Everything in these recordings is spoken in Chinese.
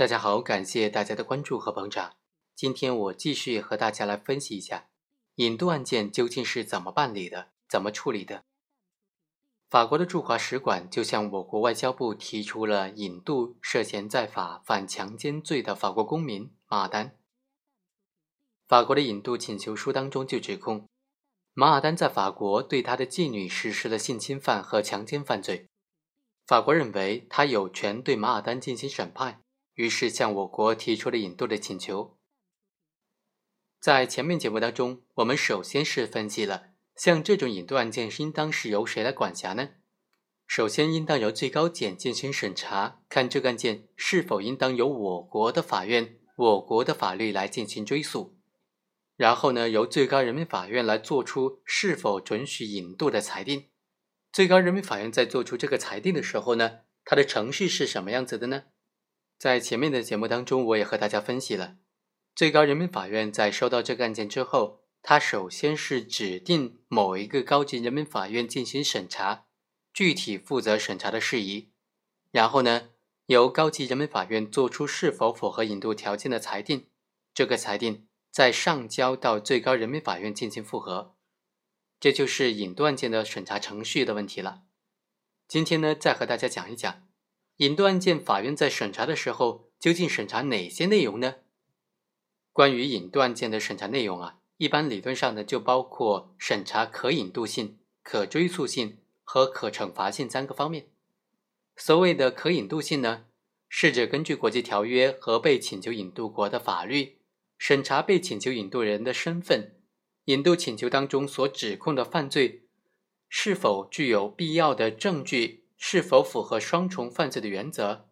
大家好，感谢大家的关注和捧场。今天我继续和大家来分析一下引渡案件究竟是怎么办理的，怎么处理的。法国的驻华使馆就向我国外交部提出了引渡涉嫌在法犯强奸罪的法国公民马尔丹。法国的引渡请求书当中就指控马尔丹在法国对他的妓女实施了性侵犯和强奸犯罪。法国认为他有权对马尔丹进行审判。于是向我国提出了引渡的请求。在前面节目当中，我们首先是分析了像这种引渡案件应当是由谁来管辖呢？首先应当由最高检进行审查，看这个案件是否应当由我国的法院、我国的法律来进行追诉。然后呢，由最高人民法院来做出是否准许引渡的裁定。最高人民法院在做出这个裁定的时候呢，它的程序是什么样子的呢？在前面的节目当中，我也和大家分析了，最高人民法院在收到这个案件之后，他首先是指定某一个高级人民法院进行审查，具体负责审查的事宜，然后呢，由高级人民法院作出是否符合引渡条件的裁定，这个裁定再上交到最高人民法院进行复核，这就是引渡案件的审查程序的问题了。今天呢，再和大家讲一讲。引渡案件，法院在审查的时候，究竟审查哪些内容呢？关于引渡案件的审查内容啊，一般理论上呢，就包括审查可引渡性、可追诉性和可惩罚性三个方面。所谓的可引渡性呢，是指根据国际条约和被请求引渡国的法律，审查被请求引渡人的身份、引渡请求当中所指控的犯罪是否具有必要的证据。是否符合双重犯罪的原则？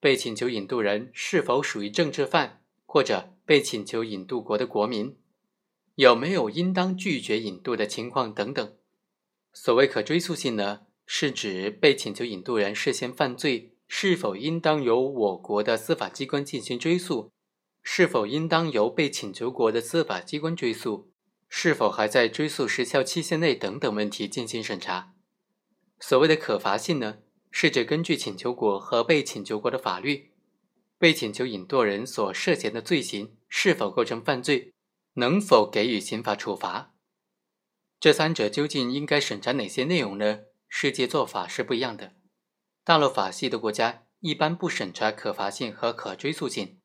被请求引渡人是否属于政治犯，或者被请求引渡国的国民？有没有应当拒绝引渡的情况等等？所谓可追诉性呢，是指被请求引渡人涉嫌犯罪，是否应当由我国的司法机关进行追诉？是否应当由被请求国的司法机关追诉？是否还在追诉时效期限内等等问题进行审查？所谓的可罚性呢，是指根据请求国和被请求国的法律，被请求引渡人所涉嫌的罪行是否构成犯罪，能否给予刑法处罚。这三者究竟应该审查哪些内容呢？世界做法是不一样的。大陆法系的国家一般不审查可罚性和可追诉性，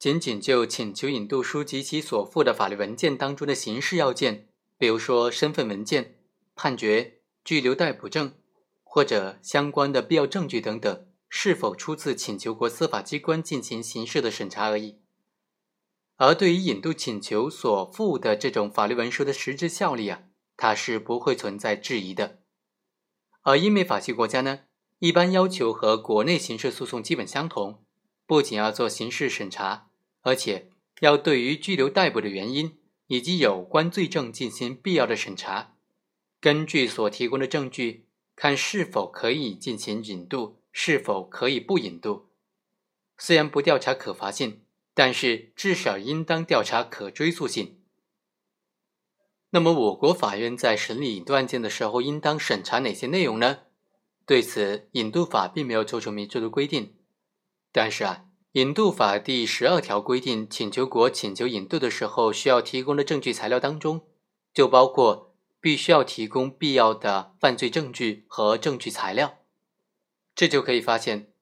仅仅就请求引渡书及其所附的法律文件当中的形式要件，比如说身份文件、判决。拘留逮捕证或者相关的必要证据等等，是否出自请求国司法机关进行刑事的审查而已。而对于引渡请求所附的这种法律文书的实质效力啊，它是不会存在质疑的。而英美法系国家呢，一般要求和国内刑事诉讼基本相同，不仅要做刑事审查，而且要对于拘留逮捕的原因以及有关罪证进行必要的审查。根据所提供的证据，看是否可以进行引渡，是否可以不引渡。虽然不调查可罚性，但是至少应当调查可追溯性。那么，我国法院在审理引渡案件的时候，应当审查哪些内容呢？对此，引渡法并没有做出明确的规定。但是啊，引渡法第十二条规定，请求国请求引渡的时候，需要提供的证据材料当中，就包括。必须要提供必要的犯罪证据和证据材料，这就可以发现，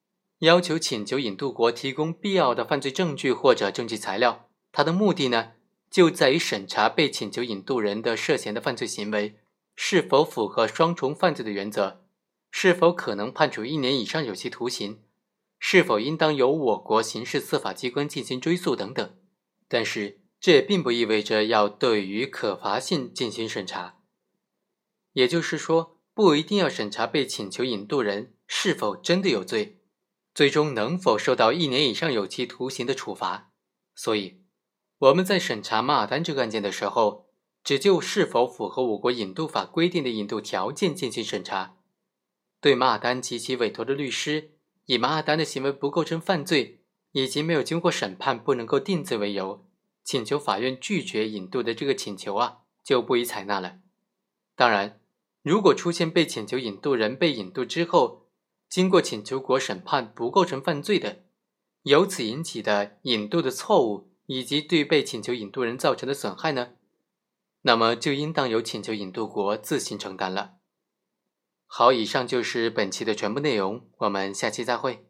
要求请求引渡国提供必要的犯罪证据或者证据材料，它的目的呢，就在于审查被请求引渡人的涉嫌的犯罪行为是否符合双重犯罪的原则，是否可能判处一年以上有期徒刑，是否应当由我国刑事司法机关进行追诉等等。但是，这也并不意味着要对于可罚性进行审查。也就是说，不一定要审查被请求引渡人是否真的有罪，最终能否受到一年以上有期徒刑的处罚。所以，我们在审查马尔丹这个案件的时候，只就是否符合我国引渡法规定的引渡条件进行审查。对马尔丹及其委托的律师以马尔丹的行为不构成犯罪，以及没有经过审判不能够定罪为由，请求法院拒绝引渡的这个请求啊，就不予采纳了。当然。如果出现被请求引渡人被引渡之后，经过请求国审判不构成犯罪的，由此引起的引渡的错误以及对被请求引渡人造成的损害呢？那么就应当由请求引渡国自行承担了。好，以上就是本期的全部内容，我们下期再会。